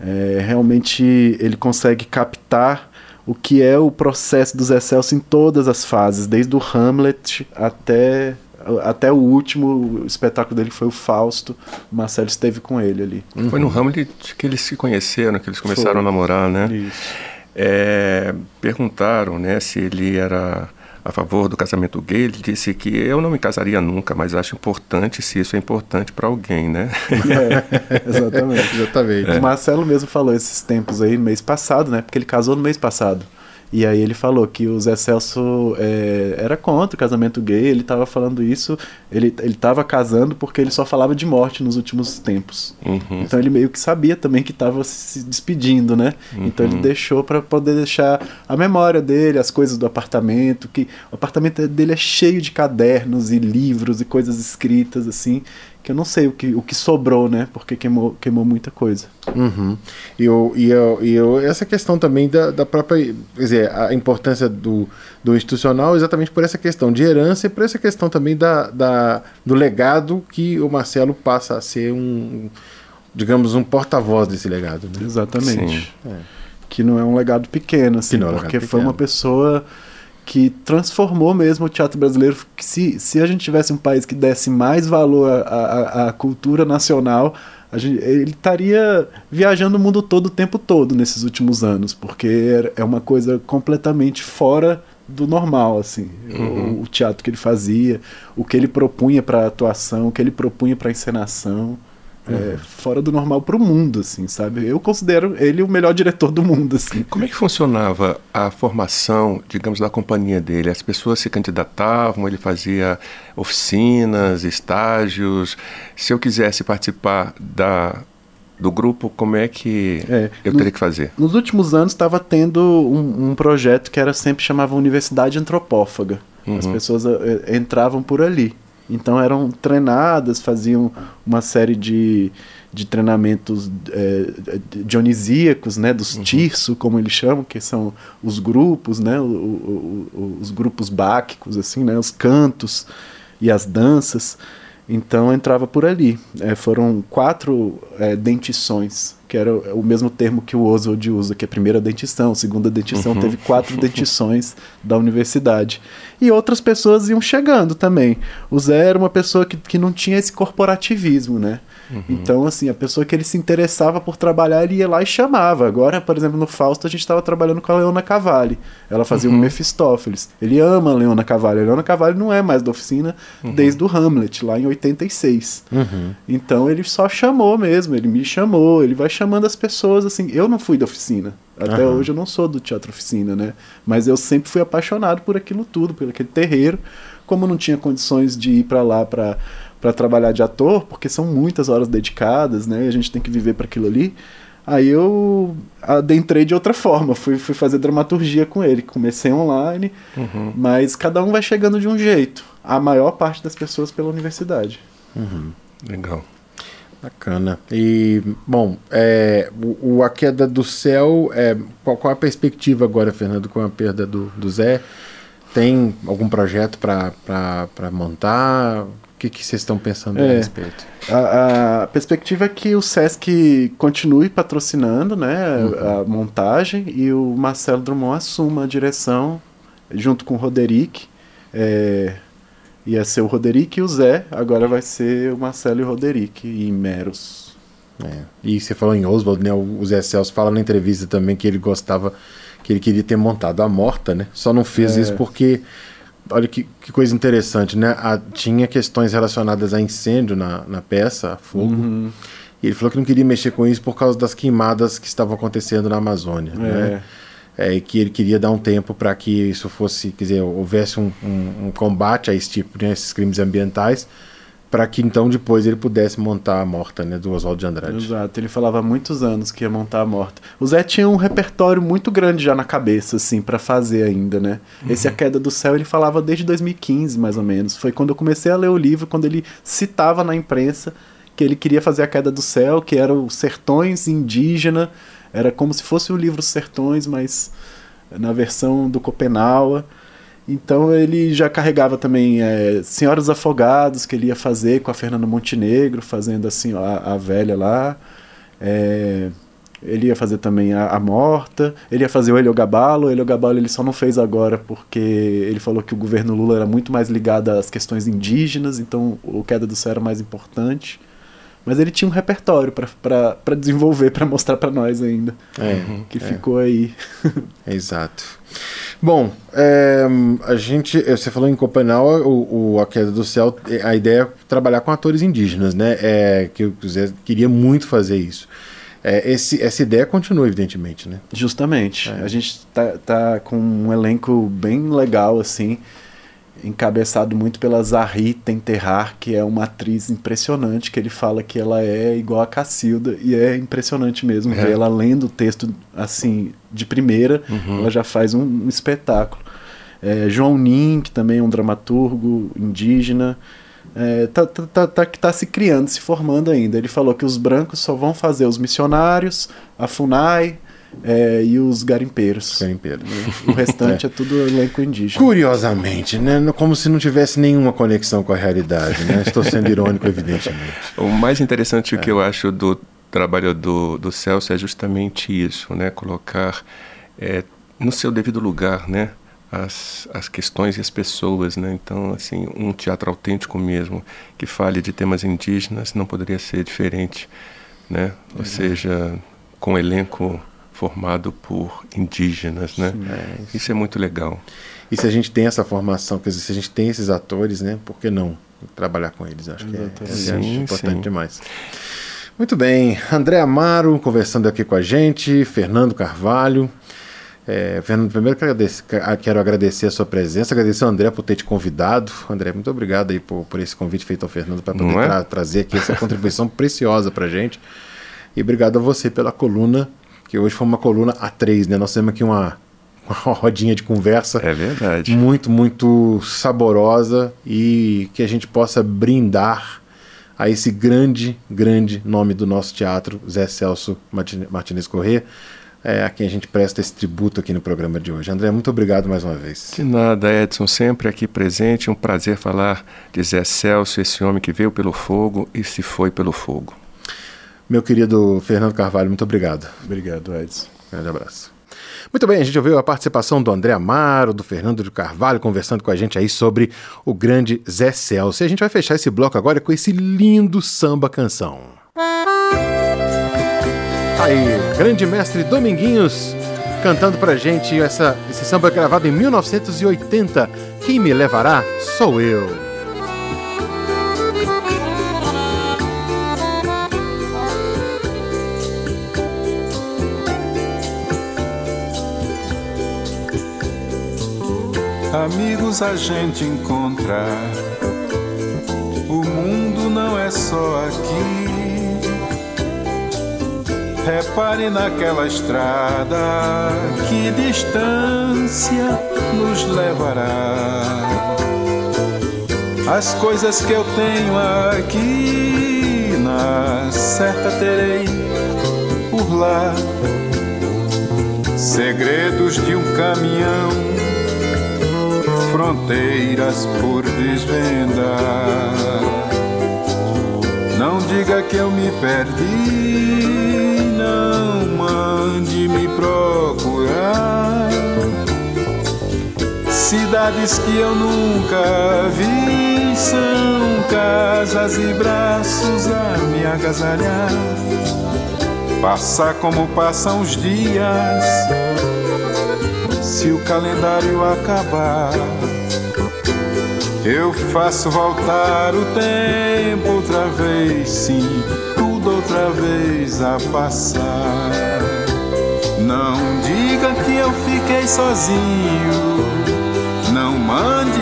É, realmente ele consegue captar o que é o processo do Zé Celso em todas as fases, desde o Hamlet até, até o último espetáculo dele foi o Fausto. O Marcelo esteve com ele ali. Foi no Hamlet que eles se conheceram, que eles começaram foi. a namorar, né? Isso. É, perguntaram né, se ele era a favor do casamento gay, ele disse que eu não me casaria nunca, mas acho importante se isso é importante para alguém, né? É, exatamente. exatamente. É. O Marcelo mesmo falou esses tempos aí, mês passado, né? Porque ele casou no mês passado. E aí ele falou que o Zé Celso é, era contra o casamento gay, ele estava falando isso, ele estava casando porque ele só falava de morte nos últimos tempos. Uhum. Então ele meio que sabia também que estava se despedindo, né? Uhum. Então ele deixou para poder deixar a memória dele, as coisas do apartamento, que o apartamento dele é cheio de cadernos e livros e coisas escritas assim que eu não sei o que, o que sobrou, né? Porque queimou, queimou muita coisa. Uhum. E, eu, e, eu, e eu, essa questão também da, da própria. Quer dizer, a importância do, do institucional exatamente por essa questão de herança e por essa questão também da, da, do legado que o Marcelo passa a ser um. digamos, um porta-voz desse legado. Né? Exatamente. É. que não é um legado pequeno, assim, não é um porque foi uma pequeno. pessoa que transformou mesmo o teatro brasileiro. Que se, se a gente tivesse um país que desse mais valor à, à, à cultura nacional, a gente, ele estaria viajando o mundo todo o tempo todo nesses últimos anos, porque é uma coisa completamente fora do normal, assim, o, o teatro que ele fazia, o que ele propunha para atuação, o que ele propunha para encenação, é, fora do normal para o mundo, assim, sabe? Eu considero ele o melhor diretor do mundo, assim. Como é que funcionava a formação, digamos, da companhia dele? As pessoas se candidatavam, ele fazia oficinas, estágios. Se eu quisesse participar da, do grupo, como é que É, eu no- teria que fazer? Nos últimos anos estava tendo um, um projeto que era sempre chamava Universidade Antropófaga. As pessoas eh, entravam por ali. Então eram treinadas, faziam uma série de, de treinamentos eh, dionisíacos, né, dos tirso, como eles chamam, que são os grupos, né, o- o- o- os grupos báquicos, assim, né, os cantos e as danças. Então entrava por ali. Eh, foram quatro eh, dentições, que era o o mesmo termo que o Oswald usa, que é a primeira dentição, segunda dentição, teve quatro dentições da universidade. E outras pessoas iam chegando também. O Zé era uma pessoa que, que não tinha esse corporativismo, né? Então, assim, a pessoa que ele se interessava por trabalhar, ele ia lá e chamava. Agora, por exemplo, no Fausto, a gente estava trabalhando com a Leona Cavalli. Ela fazia o Mefistófeles. Ele ama a Leona Cavalli. A Leona Cavalli não é mais da oficina desde o Hamlet, lá em 86. Então, ele só chamou mesmo, ele me chamou, ele vai chamando as pessoas, assim. Eu não fui da oficina. Até Aham. hoje eu não sou do Teatro Oficina, né? Mas eu sempre fui apaixonado por aquilo tudo, por aquele terreiro. Como não tinha condições de ir para lá para para trabalhar de ator, porque são muitas horas dedicadas, né? E a gente tem que viver para aquilo ali. Aí eu adentrei de outra forma, fui, fui fazer dramaturgia com ele. Comecei online, mas cada um vai chegando de um jeito. A maior parte das pessoas pela universidade. Legal. Bacana. E, bom, é, o, o A Queda do Céu, é, qual, qual a perspectiva agora, Fernando, com a perda do, do Zé? Tem algum projeto para montar? O que que vocês estão pensando a É. respeito? A, a perspectiva é que o Sesc continue patrocinando né, a montagem e o Marcelo Drummond assuma a direção junto com o Roderick. É, ia ser o Roderick e o Zé, agora vai ser o Marcelo e o Roderick e Meros. É. E você falou em Oswald, né? O Zé Celso fala na entrevista também que ele gostava, que ele queria ter montado a morta, né? Só não fez É. isso porque, olha que, que coisa interessante, né? A- tinha questões relacionadas a incêndio na, na peça, a fogo. Uhum. E ele falou que não queria mexer com isso por causa das queimadas que estavam acontecendo na Amazônia, né? É, e que ele queria dar um tempo para que isso fosse, quer dizer, houvesse um, um- um combate a esse tipo, né, esses crimes ambientais, para que então depois ele pudesse montar a morta, né, do Oswaldo de Andrade. Exato, ele falava há muitos anos que ia montar a morta. O Zé tinha um repertório muito grande já na cabeça, assim, pra fazer ainda, né? Esse A Queda do Céu ele falava desde 2015, mais ou menos. Foi quando eu comecei a ler o livro, quando ele citava na imprensa que ele queria fazer A Queda do Céu, que era os sertões indígena, era como se fosse o livro Sertões, mas na versão do Copenaua. Então ele já carregava também é, Senhoras Afogados, que ele ia fazer com a Fernanda Montenegro, fazendo assim a, a velha lá. É, ele ia fazer também a, a Morta, ele ia fazer o Heliogabalo. O Heliogabalo ele só não fez agora porque ele falou que o governo Lula era muito mais ligado às questões indígenas, então o Queda do Céu era mais importante. Mas ele tinha um repertório para desenvolver, para mostrar para nós ainda, É, que é. ficou aí. Exato. Bom, é, a gente, você falou em Copenhague, o, o A Queda do Céu, a ideia é trabalhar com atores indígenas, né? É, que o Zé queria muito fazer isso. É, esse, essa ideia continua, evidentemente, né? Justamente. É. A gente tá, tá com um elenco bem legal, assim, encabeçado muito pela Zahri Tenterrar, que é uma atriz impressionante, que ele fala que ela é igual a Cacilda, e é impressionante mesmo É. ver ela lendo o texto, assim, de primeira, ela já faz um, um espetáculo. É, João Nin, que também é um dramaturgo indígena, é, tá, tá, tá, tá, que tá se criando, se formando ainda. Ele falou que os brancos só vão fazer os missionários, a FUNAI é, e os garimpeiros. Garimpeiro. O restante é. tudo elenco indígena. Curiosamente, né? Como se não tivesse nenhuma conexão com a realidade, né? Estou sendo irônico, evidentemente. O mais interessante que eu acho do trabalho do, do Celso é justamente isso, né? Colocar é, no seu devido lugar, né? As, as questões e as pessoas, né? Então, assim, um teatro autêntico mesmo, que fale de temas indígenas, não poderia ser diferente, né? Ou seja, com elenco formado por indígenas, né? É isso é muito legal. E se a gente tem essa formação, quer dizer, se a gente tem esses atores, né? Por que não trabalhar com eles? Acho que é, é sim, importante sim. demais. Muito bem, André Amaro conversando aqui com a gente, Fernando Carvalho. É, Fernando, primeiro quero agradecer, quero agradecer a sua presença, agradecer ao André por ter te convidado. André, muito obrigado aí por, por esse convite feito ao Fernando para poder é? tra trazer aqui essa contribuição preciosa para a gente. E obrigado a você pela coluna, que hoje foi uma coluna A3, né? Nós temos aqui uma, uma rodinha de conversa. É verdade. Muito, muito saborosa e que a gente possa brindar a esse grande, grande nome do nosso teatro, Zé Celso Martinez Corrêa, é, a quem a gente presta esse tributo aqui no programa de hoje. André, muito obrigado mais uma vez. De nada, Edson, sempre aqui presente. Um prazer falar de Zé Celso, esse homem que veio pelo fogo e se foi pelo fogo. Meu querido Fernando Carvalho, muito obrigado. Obrigado, Edson. Grande abraço. Muito bem, a gente ouviu a participação do André Amaro, do Fernando de Carvalho, conversando com a gente aí sobre o grande Zé Celso. E a gente vai fechar esse bloco agora com esse lindo samba canção. Aí, grande mestre Dominguinhos cantando pra gente essa, esse samba gravado em 1980. Quem me levará sou eu. Amigos a gente encontra. O mundo não é só aqui. Repare naquela estrada, que distância nos levará. As coisas que eu tenho aqui, na certa terei por lá. Segredos de um caminhão fronteiras por desvendar. Não diga que eu me perdi, não mande me procurar. Cidades que eu nunca vi são casas e braços a me agasalhar. Passar como passam os dias se o calendário acabar. Eu faço voltar o tempo outra vez, sim, tudo outra vez a passar. Não diga que eu fiquei sozinho, não mande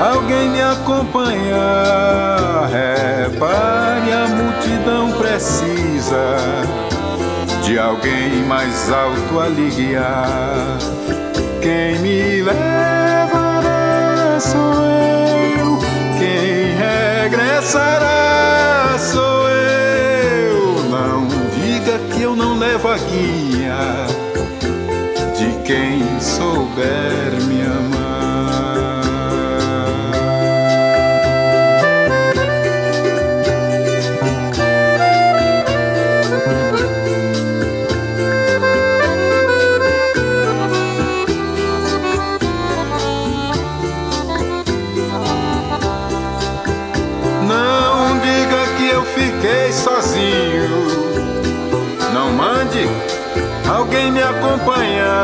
alguém me acompanhar. Repare, a multidão precisa de alguém mais alto a ligar. Quem me levará sou eu, regressará sou eu. Não diga que eu não levo a guia de quem souber me amar.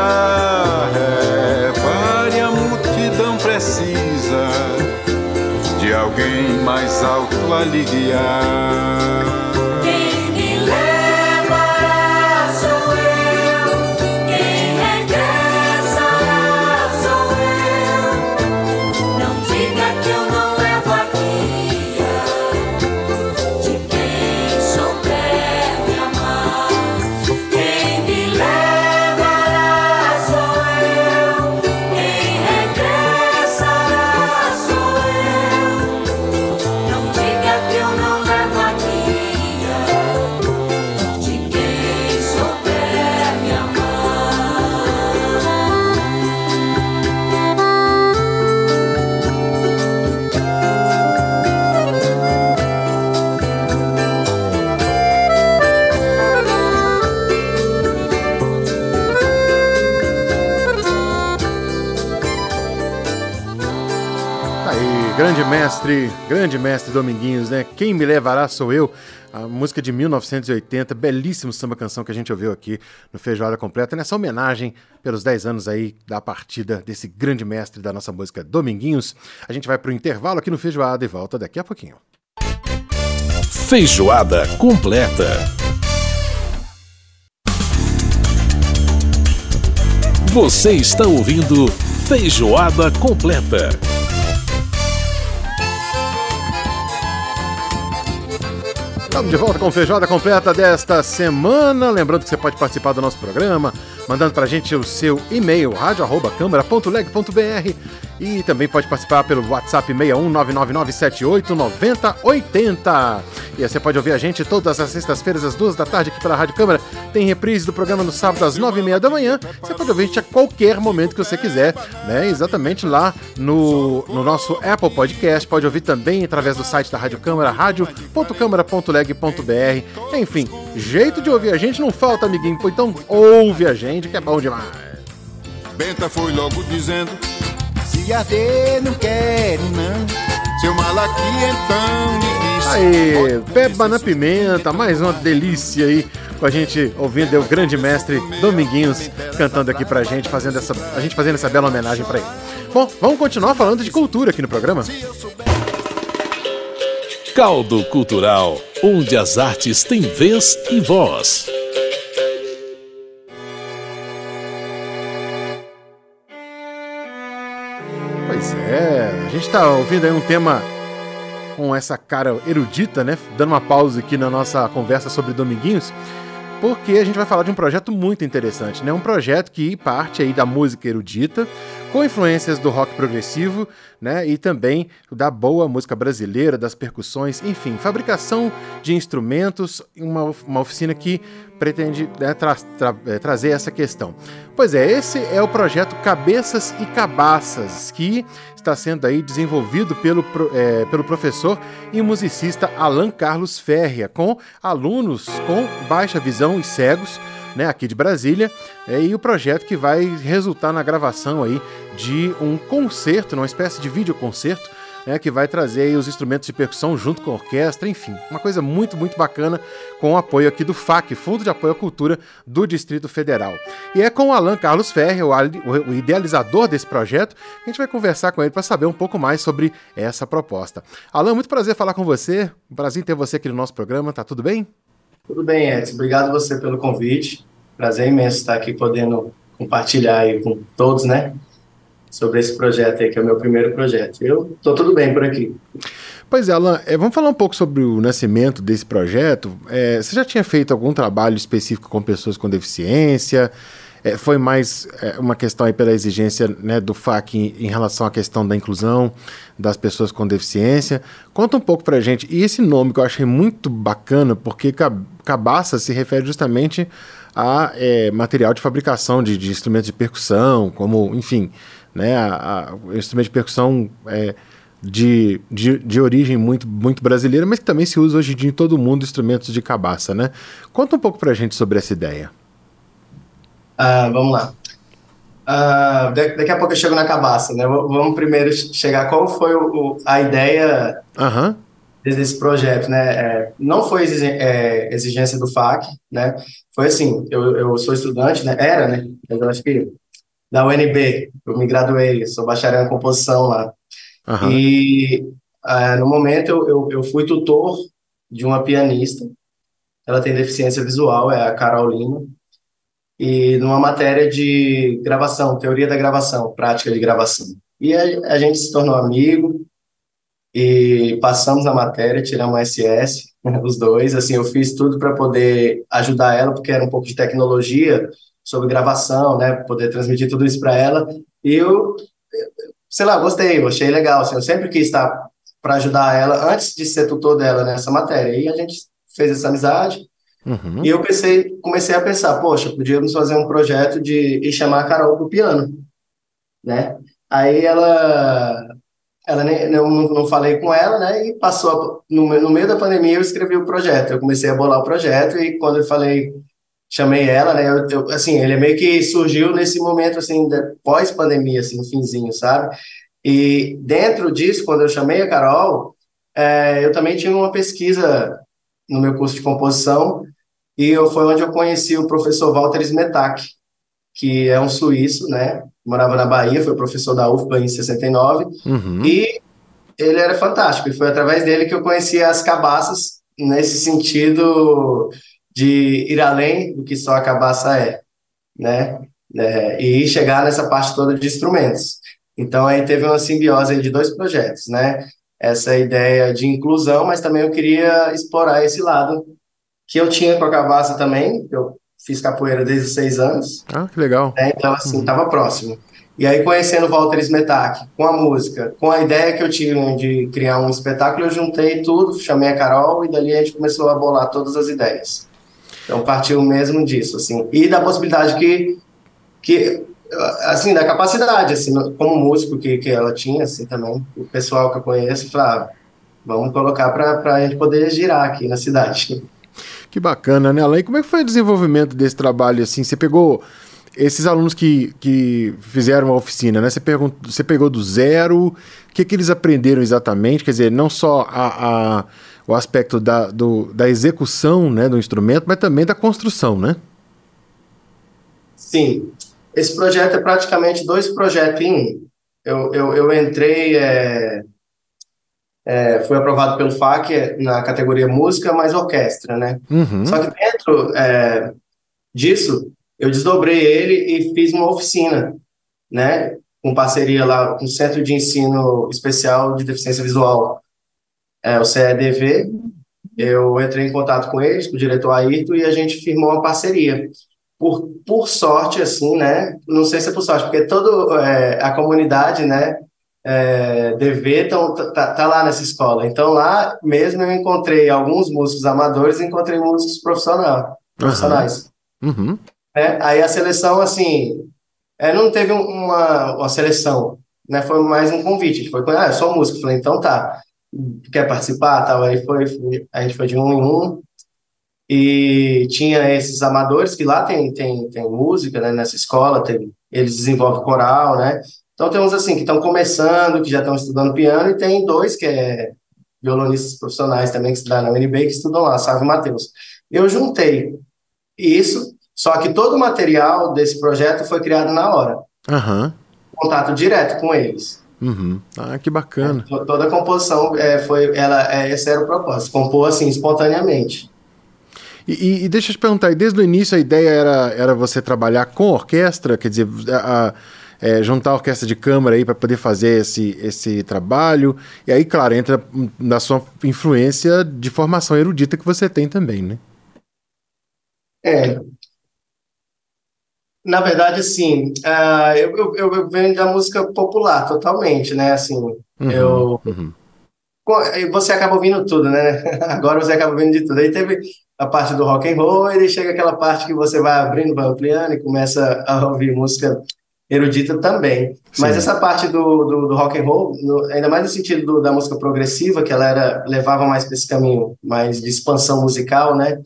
Acompanhar. Repare, a multidão precisa de alguém mais alto a lhe guiar. Mestre, grande mestre Dominguinhos, né? Quem me levará sou eu. A música de 1980, belíssimo samba canção que a gente ouviu aqui no Feijoada Completa, nessa homenagem pelos 10 anos aí da partida desse grande mestre da nossa música Dominguinhos. A gente vai pro intervalo aqui no Feijoada e volta daqui a pouquinho. Feijoada Completa. Você está ouvindo Feijoada Completa. Estamos de volta com feijoada completa desta semana. Lembrando que você pode participar do nosso programa, mandando para a gente o seu e-mail, rádio.câmara.leg.br e também pode participar pelo WhatsApp 61999789080. E você pode ouvir a gente todas as sextas-feiras, às duas da tarde, aqui pela Rádio Câmara. Tem reprise do programa no sábado, às nove e meia da manhã. Você pode ouvir a gente a qualquer momento que você quiser, né? Exatamente lá no, no nosso Apple Podcast. Pode ouvir também através do site da Rádio Câmara, rádio.câmara.leg.br. Enfim, jeito de ouvir a gente não falta, amiguinho. Então ouve a gente, que é bom demais. Benta foi logo dizendo: Se arder, não quero, não. Seu malaqui então me disse. Aí, Peba na Pimenta, mais uma delícia aí com a gente ouvindo o grande mestre Dominguinhos cantando aqui pra gente, fazendo essa, a gente fazendo essa bela homenagem pra ele. Bom, vamos continuar falando de cultura aqui no programa. Caldo Cultural, onde as artes têm vez e voz. Pois é, a gente tá ouvindo aí um tema com essa cara erudita, né? Dando uma pausa aqui na nossa conversa sobre Dominguinhos, porque a gente vai falar de um projeto muito interessante, né? Um projeto que parte aí da música erudita, com influências do rock progressivo, né? E também da boa música brasileira, das percussões, enfim, fabricação de instrumentos, uma, uma oficina que pretende né, tra tra é, trazer essa questão. Pois é, esse é o projeto Cabeças e Cabaças, que está sendo aí desenvolvido pelo, é, pelo professor e musicista Alan Carlos Ferria, com alunos com baixa visão e cegos, né, aqui de Brasília, é, e o projeto que vai resultar na gravação aí de um concerto, uma espécie de videoconcerto, né, que vai trazer os instrumentos de percussão junto com a orquestra, enfim, uma coisa muito, muito bacana com o apoio aqui do FAC, Fundo de Apoio à Cultura do Distrito Federal. E é com o Alan Carlos Ferre, o, o idealizador desse projeto, que a gente vai conversar com ele para saber um pouco mais sobre essa proposta. Alan, muito prazer falar com você, prazer ter você aqui no nosso programa, tá tudo bem? Tudo bem, Edson, obrigado você pelo convite, prazer imenso estar aqui podendo compartilhar aí com todos, né, sobre esse projeto aí, que é o meu primeiro projeto. Eu estou tudo bem por aqui. Pois é, Alan, é, vamos falar um pouco sobre o nascimento desse projeto. É, você já tinha feito algum trabalho específico com pessoas com deficiência? É, foi mais é, uma questão aí pela exigência né, do FAC em, em, relação à questão da inclusão das pessoas com deficiência. Conta um pouco pra gente. E esse nome que eu achei muito bacana, porque cabaça se refere justamente a é, material de fabricação de, de instrumentos de percussão, como, enfim, né? A, a, o instrumento de percussão é de, de, de, origem muito, muito brasileira, mas que também se usa hoje em dia em todo mundo instrumentos de cabaça, né? Conta um pouco pra gente sobre essa ideia. Ah, vamos lá. Ah, daqui a pouco eu chego na cabaça, né? Vamos primeiro chegar qual foi o, o, a ideia uhum. desse projeto, né? É, não foi é, exigência do FAC, né? Foi assim, eu, eu sou estudante, né? Era, né? Eu acho que da UNB, eu me graduei, sou bacharel em composição lá. Uhum. E uh, no momento eu, eu, eu, fui tutor de uma pianista, ela tem deficiência visual, é a Carolina, e numa matéria de gravação, teoria da gravação, prática de gravação. E a, a gente se tornou amigo, e passamos na matéria, tiramos SS, os dois, assim, eu fiz tudo para poder ajudar ela, porque era um pouco de tecnologia, sobre gravação, né, poder transmitir tudo isso para ela. E eu, sei lá, gostei, eu achei legal. Assim, eu sempre quis estar para ajudar ela antes de ser tutor dela nessa matéria. E a gente fez essa amizade. Uhum. E eu pensei, comecei a pensar, poxa, podíamos fazer um projeto de e chamar a Carol pro piano, né? Aí ela, ela nem, eu não, não falei com ela, né? E passou no, no meio da pandemia eu escrevi o projeto. Eu comecei a bolar o projeto e quando eu falei chamei ela, né? Eu, eu, assim, ele meio que surgiu nesse momento assim pós pandemia, assim, no finzinho, sabe? E dentro disso, quando eu chamei a Carol, é, eu também tive uma pesquisa no meu curso de composição e eu, foi onde eu conheci o professor Walter Smetak, que é um suíço, né? Morava na Bahia, foi professor da UFBA em 69 uhum. e ele era fantástico. E foi através dele que eu conheci as cabaças nesse sentido de ir além do que só a cabaça é, né? É, e chegar nessa parte toda de instrumentos. Então aí teve uma simbiose de dois projetos, né? Essa ideia de inclusão, mas também eu queria explorar esse lado que eu tinha com a cabaça também. Eu fiz capoeira desde os seis anos. Ah, que legal. Né? Então assim, estava uhum. próximo. E aí, conhecendo Walter Smetak, com a música, com a ideia que eu tive de criar um espetáculo, eu juntei tudo, chamei a Carol e dali a gente começou a bolar todas as ideias. Então, partiu mesmo disso, assim. E da possibilidade que, que assim, da capacidade, assim, como músico que, que ela tinha, assim, também, o pessoal que eu conheço, falava, ah, vamos colocar para a gente poder girar aqui na cidade. Que bacana, né, Alain? Como é que foi o desenvolvimento desse trabalho, assim? Você pegou esses alunos que, que fizeram a oficina, né? Você, perguntou, você pegou do zero, o que, que eles aprenderam exatamente? Quer dizer, não só a, a, o aspecto da, do, da execução né, do instrumento, mas também da construção, né? Sim. Esse projeto é praticamente dois projetos em um. Eu, eu, eu entrei, é, é, fui aprovado pelo FAC na categoria música mais orquestra, né? Uhum. Só que dentro é, disso, eu desdobrei ele e fiz uma oficina, né, com parceria lá com o Centro de Ensino Especial de Deficiência Visual, é, o CEDV. Eu entrei em contato com eles, com o diretor Ayrton, e a gente firmou uma parceria. Por, por sorte, assim, né, não sei se é por sorte, porque toda é, a comunidade, né, é, DV tão, tá, tá, lá nessa escola. Então, lá mesmo eu encontrei alguns músicos amadores e encontrei músicos profissional, profissionais. Uhum. Uhum. Né? Aí a seleção, assim, é, não teve uma, uma seleção, né? Foi mais um convite. Foi, ah, eu sou músico. Falei, então tá, quer participar? Tal. Aí foi, foi, a gente foi de um em um. E tinha esses amadores que lá tem, tem, tem música, né? Nessa escola, tem, eles desenvolvem coral, né? Então tem uns assim que estão começando, que já estão estudando piano, e tem dois que é violonistas profissionais também que estudam na UNB, que estudam lá, Sávio e Matheus. Eu juntei isso só que todo o material desse projeto foi criado na hora. Uhum. Contato direto com eles. Uhum. Ah, que bacana. É, toda a composição é, foi, ela, é, esse era o propósito, compor assim espontaneamente. E, e, deixa eu te perguntar, desde o início a ideia era, era você trabalhar com orquestra, quer dizer, a, a é, juntar a orquestra de câmara aí para poder fazer esse, esse trabalho. E aí, claro, entra na sua influência de formação erudita que você tem também, né? É, na verdade, assim, uh, eu, eu, eu, venho da música popular totalmente, né? Assim, uhum, eu. Uhum. Você acaba ouvindo tudo, né? Agora você acaba ouvindo de tudo. Aí teve a parte do rock and roll, e chega aquela parte que você vai abrindo, vai ampliando e começa a ouvir música erudita também. Sim. Mas essa parte do, do, do rock and roll, no, ainda mais no sentido do, da música progressiva, que ela era levava mais para esse caminho mais de expansão musical, né?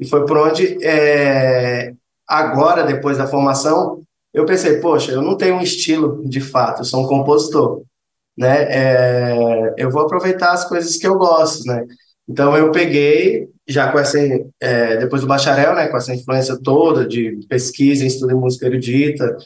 E foi por onde é, agora, depois da formação, eu pensei, poxa, eu não tenho um estilo de fato, eu sou um compositor, né? É, eu vou aproveitar as coisas que eu gosto, né? Então eu peguei, já com essa, é, depois do bacharel, né, com essa influência toda de pesquisa, estudo em música erudita,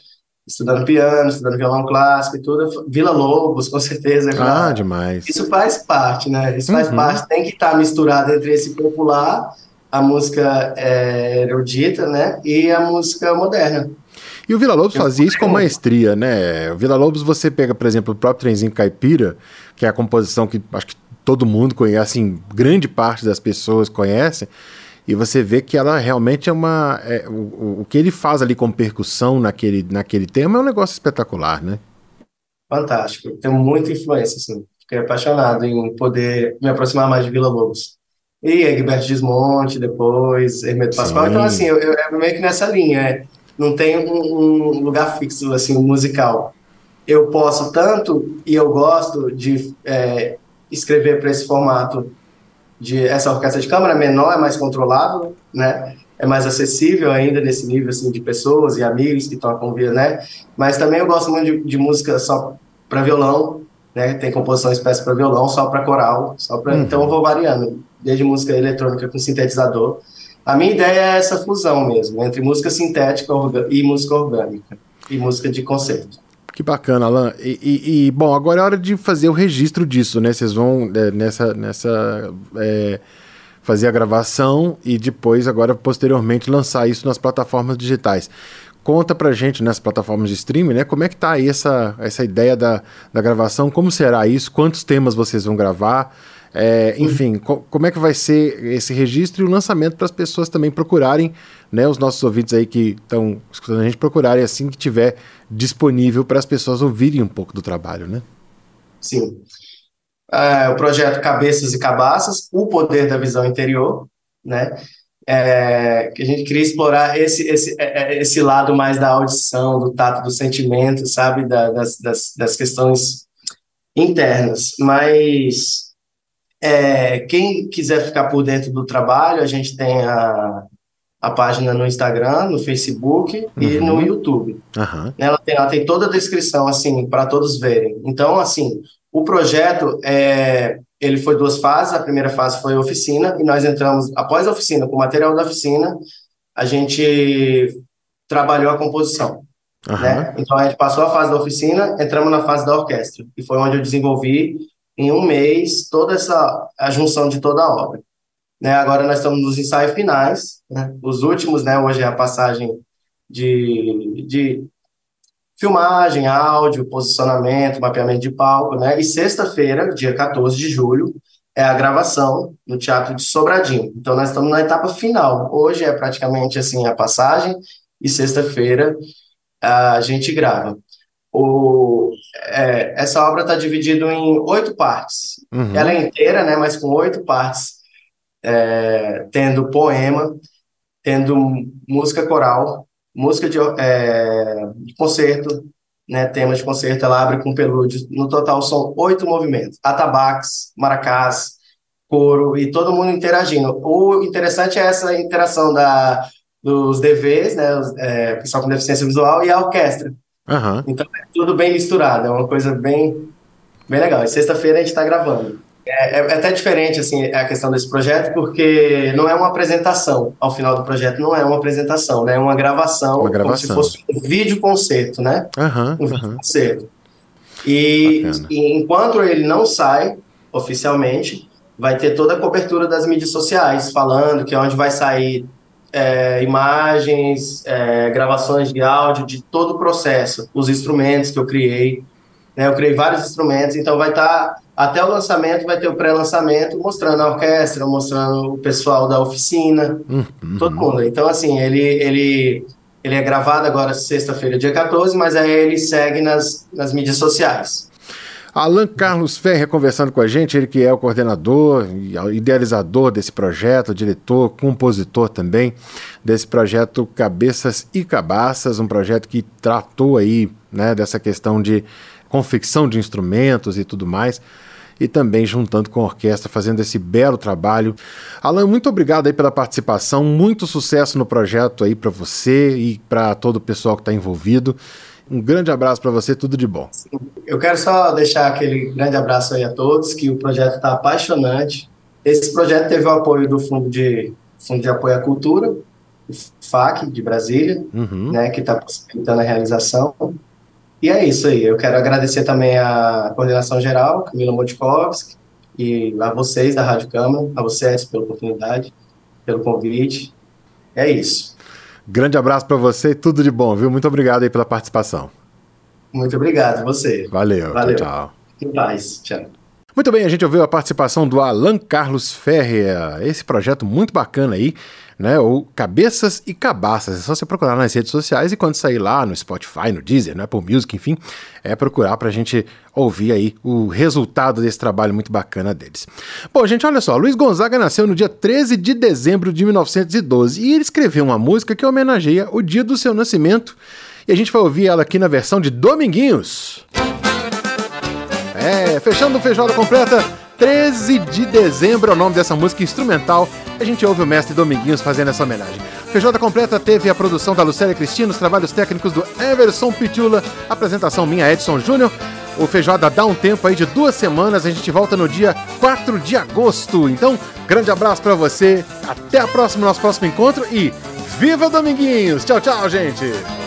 estudando piano, estudando violão clássico e tudo, Vila Lobos, com certeza. Ah, demais. Isso faz parte, né? Isso faz uhum. parte, tem que estar misturado entre esse popular a música é, erudita, né, e a música moderna. E o Vila Lobos fazia isso com maestria, né? O Vila Lobos você pega, por exemplo, o próprio Trenzinho Caipira, que é a composição que acho que todo mundo conhece, assim, grande parte das pessoas conhecem, e você vê que ela realmente é uma. É, o, o que ele faz ali com percussão naquele, naquele tema é um negócio espetacular, né? Fantástico. Tenho muita influência, assim. Fiquei apaixonado em poder me aproximar mais de Vila Lobos. E Egberto Desmonte depois, Hermeto Pascoal. Então, assim, eu, eu, é meio que nessa linha. É, não tem um, um, lugar fixo, assim, musical. Eu posso tanto, e eu gosto de é, escrever para esse formato de essa orquestra de câmara menor, é mais controlado, né? É mais acessível ainda nesse nível, assim, de pessoas e amigos que tocam via, né? Mas também eu gosto muito de, de música só para violão, né? Tem composição espécie para violão, só para coral, só para. Uhum. Então eu vou variando, desde música eletrônica com sintetizador. A minha ideia é essa fusão mesmo, entre música sintética e música orgânica, e música de concerto. Que bacana, Alan. E, e, e, bom, agora é hora de fazer o registro disso, né? Vocês vão é, nessa. nessa é, fazer a gravação e depois, agora, posteriormente, lançar isso nas plataformas digitais. Conta pra gente nas plataformas de streaming, né? Como é que tá aí essa, essa ideia da, da gravação? Como será isso? Quantos temas vocês vão gravar? É, enfim, co como é que vai ser esse registro e o lançamento para as pessoas também procurarem, né? Os nossos ouvintes aí que estão escutando a gente procurarem assim que tiver disponível para as pessoas ouvirem um pouco do trabalho, né? Sim. É, o projeto Cabeças e Cabaças, o poder da visão interior, né? é, que a gente queria explorar esse, esse, é, é, esse lado mais da audição, do tato, do sentimento, sabe, da, das, das, das, questões internas. Mas é, quem quiser ficar por dentro do trabalho, a gente tem a, a página no Instagram, no Facebook uhum. e no YouTube. Uhum. Ela, tem, ela tem toda a descrição, assim, para todos verem. Então, assim, o projeto é, ele foi duas fases. A primeira fase foi a oficina, e nós entramos, após a oficina, com o material da oficina, a gente trabalhou a composição. Uhum. Né? Então a gente passou a fase da oficina, entramos na fase da orquestra, e foi onde eu desenvolvi em um mês toda essa a junção de toda a obra. Né? Agora nós estamos nos ensaios finais, né? os últimos, né? Hoje é a passagem de, de filmagem, áudio, posicionamento, mapeamento de palco, né? E sexta-feira, dia 14 de julho, é a gravação no Teatro de Sobradinho. Então nós estamos na etapa final. Hoje é praticamente assim a passagem e sexta-feira a gente grava. O, é, essa obra está dividida em oito partes. Uhum. Ela é inteira, né? Mas com oito partes, é, tendo poema, tendo música coral, música de, é, de concerto, né, temas de concerto, ela abre com pelúdio. No total são oito movimentos: atabaques, maracás, coro e todo mundo interagindo. O interessante é essa interação da, dos DVs, né, os, é, pessoal com deficiência visual, e a orquestra. Uhum. Então é tudo bem misturado, é uma coisa bem, bem legal. E sexta-feira a gente está gravando. É, é, até diferente assim a questão desse projeto, porque não é uma apresentação. Ao final do projeto não é uma apresentação, né? É uma gravação, uma gravação. como se fosse um vídeo concerto, né? Uhum, um vídeo uhum. concerto. E, e, enquanto ele não sai oficialmente, vai ter toda a cobertura das mídias sociais, falando que é onde vai sair é, imagens, é, gravações de áudio de todo o processo, os instrumentos que eu criei. Né? Eu criei vários instrumentos, então vai estar tá até o lançamento vai ter o pré-lançamento mostrando a orquestra, mostrando o pessoal da oficina, uhum. todo mundo. Então, assim, ele, ele, ele é gravado agora sexta-feira, dia 14, mas aí ele segue nas, nas mídias sociais. Alan Carlos Ferre conversando com a gente, ele que é o coordenador, idealizador desse projeto, diretor, compositor também desse projeto Cabeças e Cabaças, um projeto que tratou aí né, dessa questão de confecção de instrumentos e tudo mais e também juntando com a orquestra, fazendo esse belo trabalho. Alan, muito obrigado aí pela participação, muito sucesso no projeto aí para você e para todo o pessoal que está envolvido. Um grande abraço para você, tudo de bom. Eu quero só deixar aquele grande abraço aí a todos, que o projeto está apaixonante. Esse projeto teve o apoio do Fundo de, Fundo de Apoio à Cultura, o FAC de Brasília, uhum. né, que está possibilitando a realização. E é isso aí. Eu quero agradecer também a coordenação geral, Camila Modikovski, e a vocês da Rádio Câmara, a vocês pela oportunidade, pelo convite. É isso. Grande abraço para você e tudo de bom, viu? Muito obrigado aí pela participação. Muito obrigado, você. Valeu, Valeu. tchau. Em paz, tchau. Muito bem, a gente ouviu a participação do Alan Carlos Ferreira, esse projeto muito bacana aí, né? Ou Cabeças e Cabaças. É só você procurar nas redes sociais e quando sair lá no Spotify, no Deezer, no Apple Music, enfim, é procurar pra gente ouvir aí o resultado desse trabalho muito bacana deles. Bom, gente, olha só, Luiz Gonzaga nasceu no dia 13 de dezembro de 1912 e ele escreveu uma música que homenageia o dia do seu nascimento. E a gente vai ouvir ela aqui na versão de Dominguinhos. É, fechando o feijoada completa, 13 de dezembro é o nome dessa música instrumental. A gente ouve o mestre Dominguinhos fazendo essa homenagem. Feijoada completa teve a produção da Lucélia Cristina, os trabalhos técnicos do Everson Pitula, apresentação minha Edson Júnior. O Feijoada dá um tempo aí de duas semanas. A gente volta no dia 4 de agosto. Então, grande abraço para você. Até a próxima, nosso próximo encontro e viva Dominguinhos! Tchau, tchau, gente!